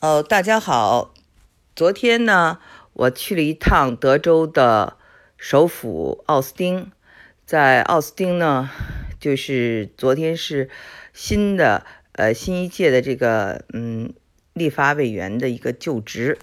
哦，大家好。昨天呢，我去了一趟德州的首府奥斯汀，在奥斯汀呢，就是昨天是新的呃新一届的这个嗯立法委员的一个就职。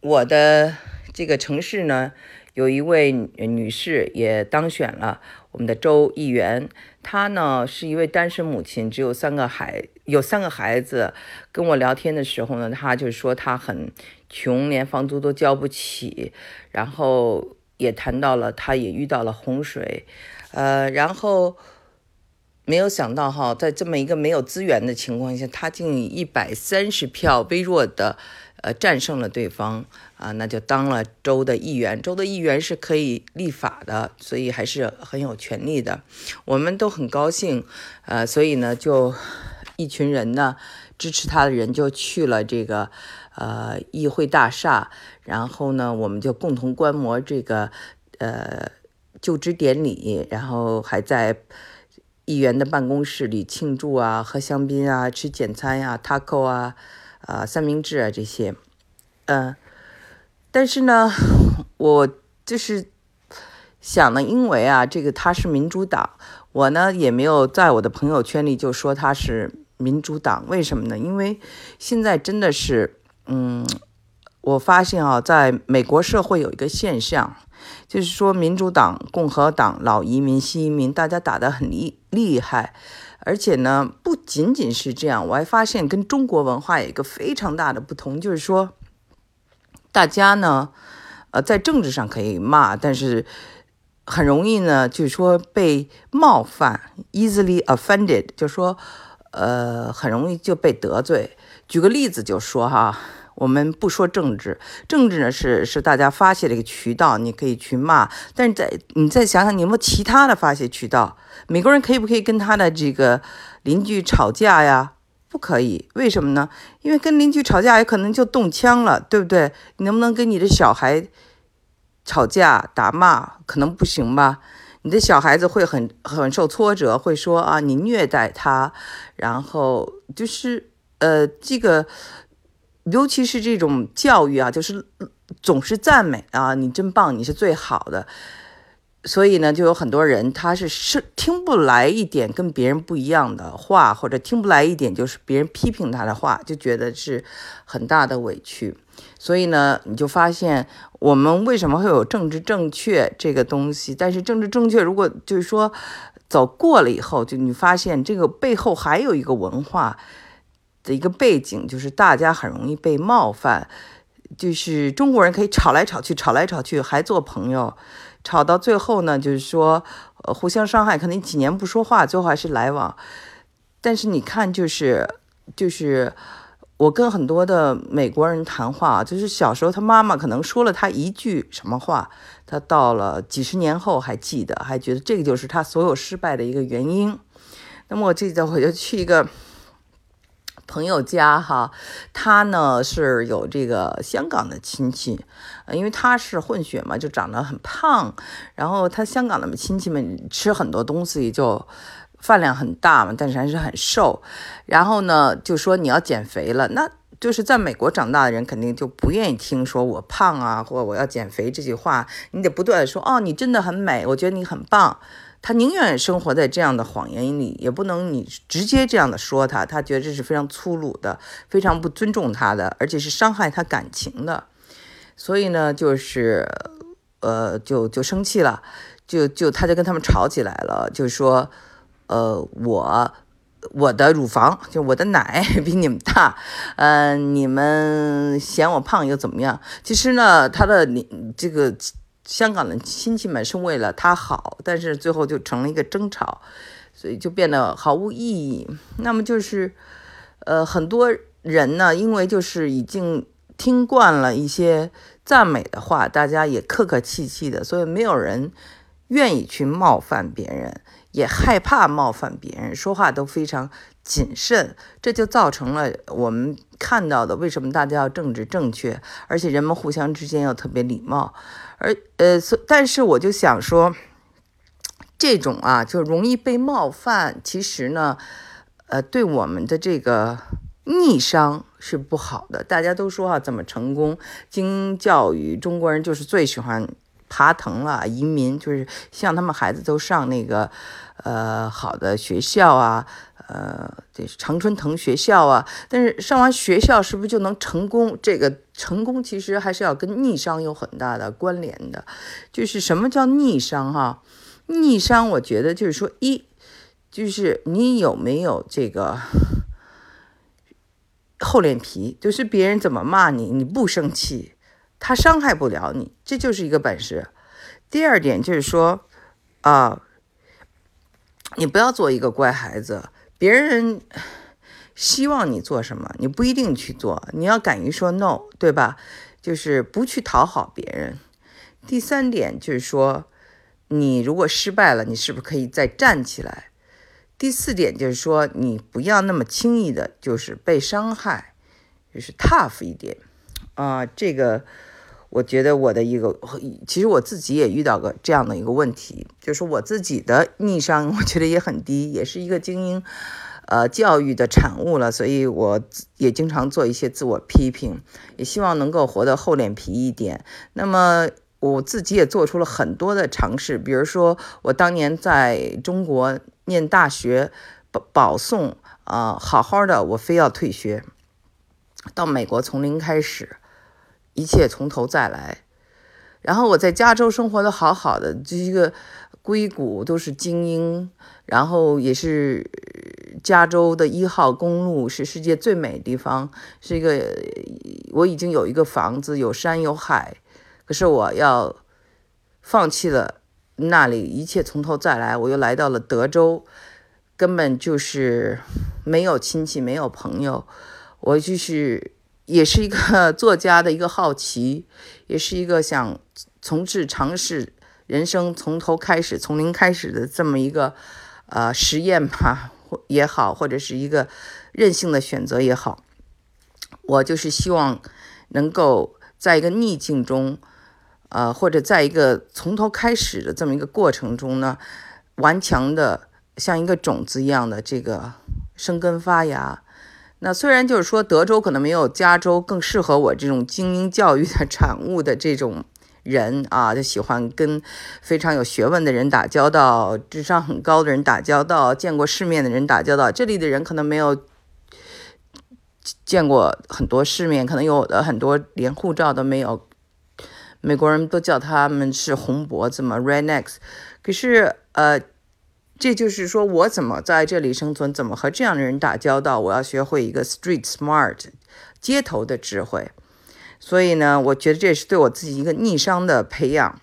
我的这个城市呢，有一位女士也当选了我们的州议员。她呢是一位单身母亲，只有三个孩，有三个孩子。跟我聊天的时候呢，她就说她很穷，连房租都交不起。然后也谈到了，她也遇到了洪水，呃，然后没有想到哈，在这么一个没有资源的情况下，她竟以一百三十票微弱的。呃，战胜了对方啊，那就当了州的议员。州的议员是可以立法的，所以还是很有权利的。我们都很高兴，呃，所以呢，就一群人呢，支持他的人就去了这个呃议会大厦，然后呢，我们就共同观摩这个呃就职典礼，然后还在议员的办公室里庆祝啊，喝香槟啊，吃简餐呀，taco 啊。啊，三明治啊，这些，嗯，但是呢，我就是想呢，因为啊，这个他是民主党，我呢也没有在我的朋友圈里就说他是民主党，为什么呢？因为现在真的是，嗯，我发现啊，在美国社会有一个现象，就是说民主党、共和党、老移民、新移民，大家打得很厉厉害。而且呢，不仅仅是这样，我还发现跟中国文化有一个非常大的不同，就是说，大家呢，呃，在政治上可以骂，但是很容易呢，就是说被冒犯，easily offended，就说，呃，很容易就被得罪。举个例子就说哈。我们不说政治，政治呢是是大家发泄的一个渠道，你可以去骂。但是在你再想想，你有没有其他的发泄渠道？美国人可以不可以跟他的这个邻居吵架呀？不可以，为什么呢？因为跟邻居吵架，有可能就动枪了，对不对？你能不能跟你的小孩吵架打骂？可能不行吧？你的小孩子会很很受挫折，会说啊，你虐待他，然后就是呃这个。尤其是这种教育啊，就是总是赞美啊，你真棒，你是最好的。所以呢，就有很多人他是是听不来一点跟别人不一样的话，或者听不来一点就是别人批评他的话，就觉得是很大的委屈。所以呢，你就发现我们为什么会有政治正确这个东西？但是政治正确如果就是说走过了以后，就你发现这个背后还有一个文化。的一个背景就是大家很容易被冒犯，就是中国人可以吵来吵去，吵来吵去还做朋友，吵到最后呢，就是说互相伤害，可能几年不说话，最后还是来往。但是你看，就是就是我跟很多的美国人谈话，就是小时候他妈妈可能说了他一句什么话，他到了几十年后还记得，还觉得这个就是他所有失败的一个原因。那么我记得我就去一个。朋友家哈，他呢是有这个香港的亲戚，因为他是混血嘛，就长得很胖。然后他香港的亲戚们吃很多东西就饭量很大嘛，但是还是很瘦。然后呢就说你要减肥了，那就是在美国长大的人肯定就不愿意听说我胖啊或我要减肥这句话，你得不断的说哦，你真的很美，我觉得你很棒。他宁愿生活在这样的谎言里，也不能你直接这样的说他，他觉得这是非常粗鲁的，非常不尊重他的，而且是伤害他感情的。所以呢，就是，呃，就就生气了，就就他就跟他们吵起来了，就说，呃，我我的乳房就我的奶 比你们大，嗯，你们嫌我胖又怎么样？其实呢，他的你这个。香港的亲戚们是为了他好，但是最后就成了一个争吵，所以就变得毫无意义。那么就是，呃，很多人呢，因为就是已经听惯了一些赞美的话，大家也客客气气的，所以没有人愿意去冒犯别人，也害怕冒犯别人，说话都非常谨慎，这就造成了我们看到的为什么大家要政治正确，而且人们互相之间要特别礼貌。而呃，但是我就想说，这种啊，就容易被冒犯。其实呢，呃，对我们的这个逆商是不好的。大家都说啊，怎么成功？经教育，中国人就是最喜欢爬藤了，移民就是像他们孩子都上那个呃好的学校啊。呃，这是常春藤学校啊，但是上完学校是不是就能成功？这个成功其实还是要跟逆商有很大的关联的。就是什么叫逆商哈？逆商，我觉得就是说，一就是你有没有这个 厚脸皮，就是别人怎么骂你，你不生气，他伤害不了你，这就是一个本事。第二点就是说，啊，你不要做一个乖孩子。别人希望你做什么，你不一定去做，你要敢于说 no，对吧？就是不去讨好别人。第三点就是说，你如果失败了，你是不是可以再站起来？第四点就是说，你不要那么轻易的，就是被伤害，就是 tough 一点啊。这个我觉得我的一个，其实我自己也遇到过这样的一个问题，就是我自己的逆商，我觉得也很低，也是一个精英。呃，教育的产物了，所以我也经常做一些自我批评，也希望能够活得厚脸皮一点。那么我自己也做出了很多的尝试，比如说我当年在中国念大学保保送啊，好好的，我非要退学，到美国从零开始，一切从头再来。然后我在加州生活的好好的，这一个硅谷都是精英，然后也是。加州的一号公路是世界最美的地方，是一个我已经有一个房子，有山有海，可是我要放弃了那里，一切从头再来。我又来到了德州，根本就是没有亲戚，没有朋友。我就是也是一个 作家的一个好奇，也是一个想从事尝试人生从头开始，从零开始的这么一个呃实验吧。也好，或者是一个任性的选择也好，我就是希望能够在一个逆境中，呃，或者在一个从头开始的这么一个过程中呢，顽强的像一个种子一样的这个生根发芽。那虽然就是说德州可能没有加州更适合我这种精英教育的产物的这种。人啊，就喜欢跟非常有学问的人打交道，智商很高的人打交道，见过世面的人打交道。这里的人可能没有见过很多世面，可能有的很多连护照都没有。美国人都叫他们是红脖子嘛，rednecks。可是，呃，这就是说我怎么在这里生存，怎么和这样的人打交道，我要学会一个 street smart，街头的智慧。所以呢，我觉得这是对我自己一个逆商的培养。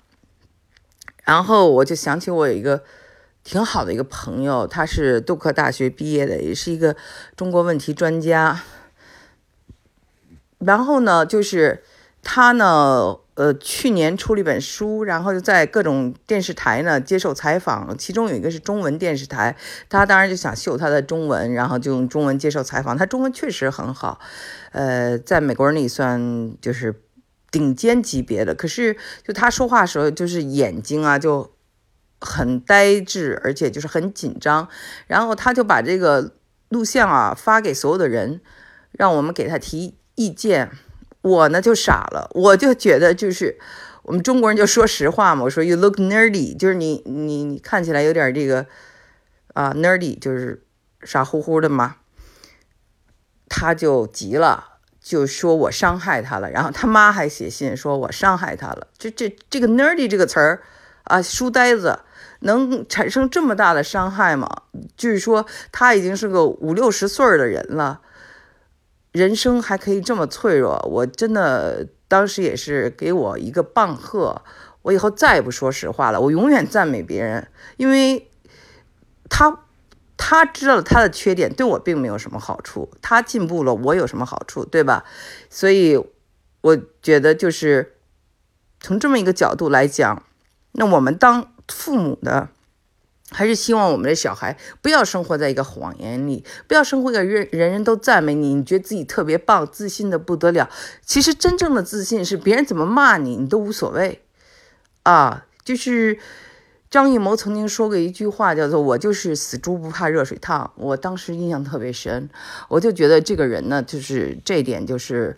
然后我就想起我有一个挺好的一个朋友，他是杜克大学毕业的，也是一个中国问题专家。然后呢，就是他呢。呃，去年出了一本书，然后就在各种电视台呢接受采访，其中有一个是中文电视台，他当然就想秀他的中文，然后就用中文接受采访。他中文确实很好，呃，在美国人里算就是顶尖级别的。可是就他说话时候，就是眼睛啊就很呆滞，而且就是很紧张。然后他就把这个录像啊发给所有的人，让我们给他提意见。我呢就傻了，我就觉得就是我们中国人就说实话嘛。我说 you look nerdy，就是你你你看起来有点这个啊 nerdy，就是傻乎乎的嘛。他就急了，就说我伤害他了。然后他妈还写信说我伤害他了。这这这个 nerdy 这个词儿啊，书呆子能产生这么大的伤害吗？就是说他已经是个五六十岁的人了。人生还可以这么脆弱，我真的当时也是给我一个棒喝。我以后再也不说实话了，我永远赞美别人，因为他他知道了他的缺点，对我并没有什么好处。他进步了，我有什么好处，对吧？所以我觉得就是从这么一个角度来讲，那我们当父母的。还是希望我们的小孩不要生活在一个谎言里，不要生活在人人人都赞美你，你觉得自己特别棒，自信的不得了。其实真正的自信是别人怎么骂你，你都无所谓啊。就是张艺谋曾经说过一句话，叫做“我就是死猪不怕热水烫”。我当时印象特别深，我就觉得这个人呢，就是这一点就是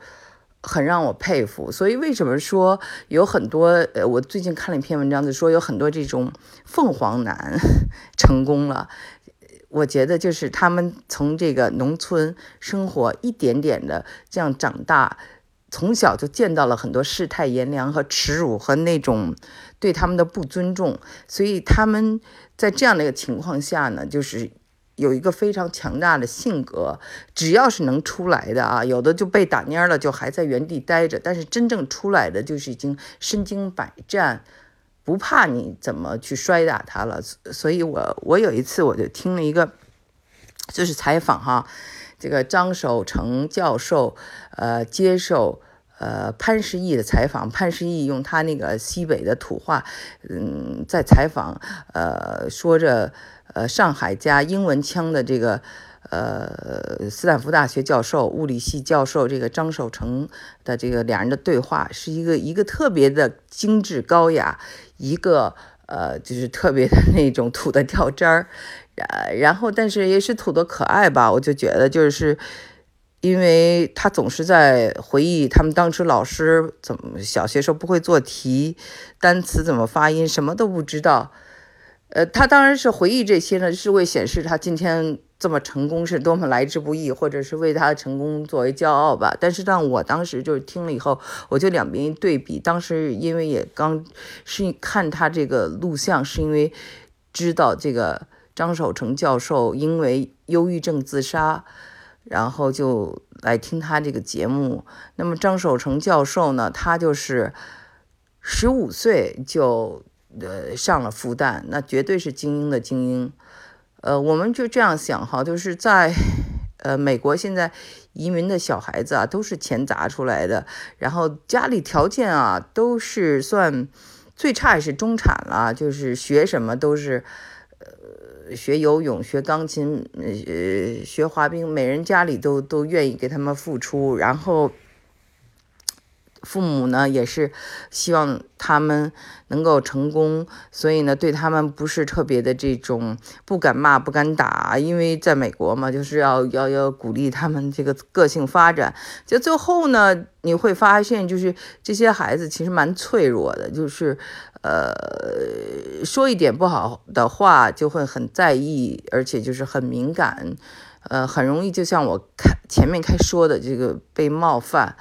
很让我佩服。所以为什么说有很多？呃，我最近看了一篇文章，就说有很多这种凤凰男 成功了。我觉得就是他们从这个农村生活一点点的这样长大。从小就见到了很多世态炎凉和耻辱和那种对他们的不尊重，所以他们在这样的一个情况下呢，就是有一个非常强大的性格。只要是能出来的啊，有的就被打蔫了，就还在原地待着；但是真正出来的，就是已经身经百战，不怕你怎么去摔打他了。所以我我有一次我就听了一个，就是采访哈。这个张守成教授，呃，接受呃潘石屹的采访，潘石屹用他那个西北的土话，嗯，在采访，呃，说着，呃，上海加英文腔的这个，呃，斯坦福大学教授、物理系教授这个张守成的这个两人的对话，是一个一个特别的精致高雅，一个呃，就是特别的那种土的掉渣儿。呃，然后，但是也是土的可爱吧？我就觉得，就是因为他总是在回忆他们当时老师怎么小学时候不会做题，单词怎么发音，什么都不知道。呃，他当然是回忆这些呢，是为显示他今天这么成功是多么来之不易，或者是为他的成功作为骄傲吧。但是让我当时就是听了以后，我就两边一对比，当时因为也刚是看他这个录像，是因为知道这个。张守成教授因为忧郁症自杀，然后就来听他这个节目。那么张守成教授呢，他就是十五岁就呃上了复旦，那绝对是精英的精英。呃，我们就这样想哈，就是在呃美国现在移民的小孩子啊，都是钱砸出来的，然后家里条件啊都是算最差也是中产了，就是学什么都是。呃学游泳、学钢琴、呃，学滑冰，每人家里都都愿意给他们付出，然后父母呢也是希望他们能够成功，所以呢对他们不是特别的这种不敢骂、不敢打，因为在美国嘛，就是要要要鼓励他们这个个性发展。就最后呢，你会发现，就是这些孩子其实蛮脆弱的，就是。呃，说一点不好的话就会很在意，而且就是很敏感，呃，很容易就像我开前面开说的这个被冒犯。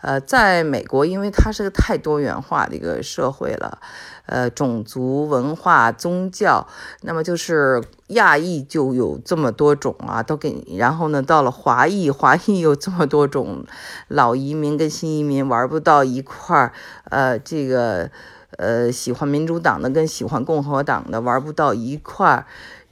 呃，在美国，因为它是个太多元化的一个社会了，呃，种族、文化、宗教，那么就是亚裔就有这么多种啊，都给，然后呢，到了华裔，华裔有这么多种，老移民跟新移民玩不到一块儿，呃，这个。呃，喜欢民主党的跟喜欢共和党的玩不到一块儿，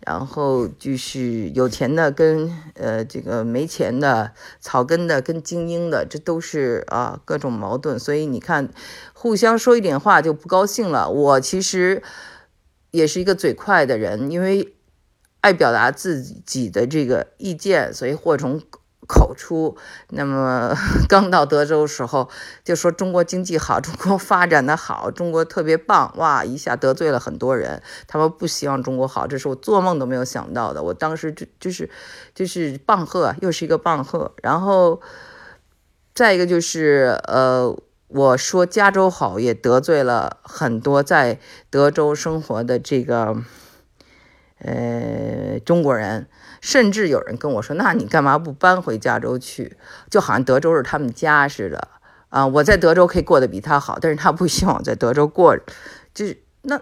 然后就是有钱的跟呃这个没钱的、草根的跟精英的，这都是啊各种矛盾。所以你看，互相说一点话就不高兴了。我其实也是一个嘴快的人，因为爱表达自己的这个意见，所以祸从。口出，那么 刚到德州时候就说中国经济好，中国发展的好，中国特别棒，哇，一下得罪了很多人，他们不希望中国好，这是我做梦都没有想到的。我当时就就是就是棒喝，又是一个棒喝，然后再一个就是呃，我说加州好，也得罪了很多在德州生活的这个呃中国人。甚至有人跟我说：“那你干嘛不搬回加州去？就好像德州是他们家似的啊！我在德州可以过得比他好，但是他不希望我在德州过，就是那，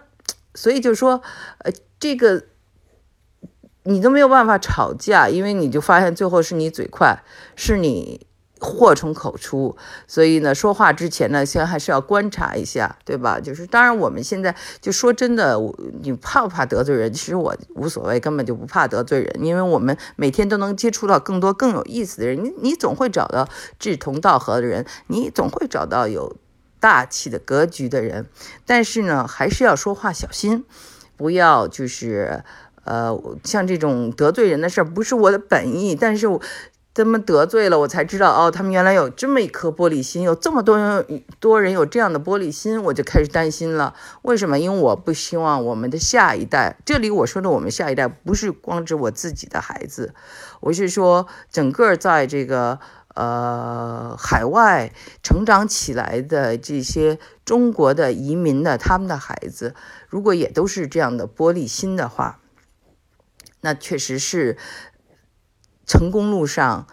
所以就说，呃，这个你都没有办法吵架，因为你就发现最后是你嘴快，是你。”祸从口出，所以呢，说话之前呢，先还是要观察一下，对吧？就是当然，我们现在就说真的，你怕不怕得罪人？其实我无所谓，根本就不怕得罪人，因为我们每天都能接触到更多更有意思的人。你你总会找到志同道合的人，你总会找到有大气的格局的人。但是呢，还是要说话小心，不要就是呃，像这种得罪人的事儿，不是我的本意，但是。他们得罪了，我才知道哦，他们原来有这么一颗玻璃心，有这么多人多人有这样的玻璃心，我就开始担心了。为什么？因为我不希望我们的下一代，这里我说的我们下一代，不是光指我自己的孩子，我是说整个在这个呃海外成长起来的这些中国的移民的他们的孩子，如果也都是这样的玻璃心的话，那确实是。成功路上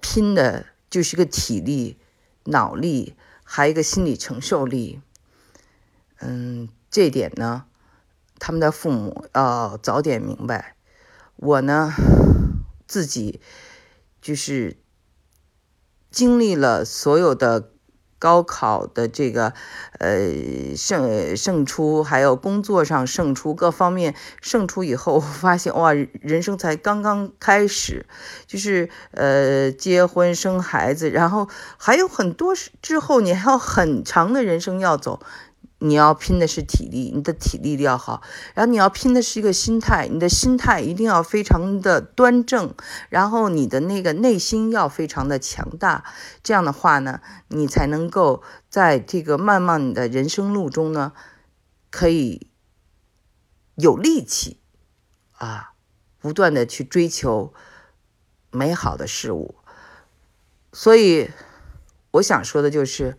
拼的就是个体力、脑力，还有一个心理承受力。嗯，这点呢，他们的父母要早点明白。我呢，自己就是经历了所有的。高考的这个，呃，胜胜出，还有工作上胜出，各方面胜出以后，我发现哇，人生才刚刚开始，就是呃，结婚生孩子，然后还有很多之后，你还有很长的人生要走。你要拼的是体力，你的体力要好，然后你要拼的是一个心态，你的心态一定要非常的端正，然后你的那个内心要非常的强大，这样的话呢，你才能够在这个漫漫的人生路中呢，可以有力气啊，不断的去追求美好的事物。所以我想说的就是。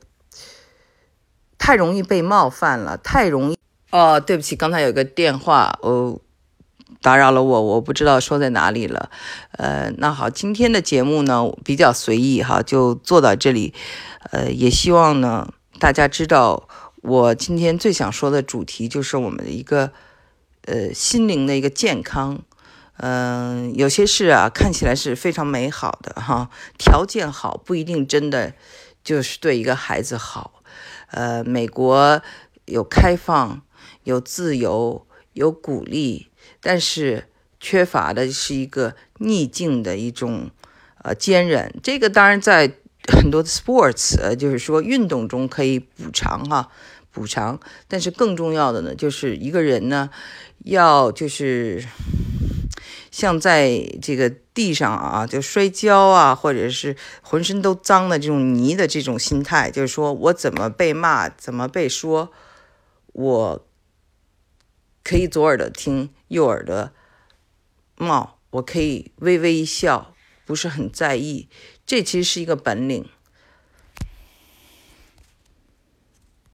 太容易被冒犯了，太容易哦。对不起，刚才有个电话，哦，打扰了我，我不知道说在哪里了。呃，那好，今天的节目呢比较随意哈，就做到这里。呃，也希望呢大家知道，我今天最想说的主题就是我们的一个呃心灵的一个健康。嗯，有些事啊看起来是非常美好的哈，条件好不一定真的就是对一个孩子好。呃，美国有开放，有自由，有鼓励，但是缺乏的是一个逆境的一种呃坚韧。这个当然在很多的 sports，呃，就是说运动中可以补偿哈，补偿。但是更重要的呢，就是一个人呢，要就是。像在这个地上啊，就摔跤啊，或者是浑身都脏的这种泥的这种心态，就是说我怎么被骂，怎么被说，我可以左耳朵听，右耳朵冒，我可以微微一笑，不是很在意。这其实是一个本领。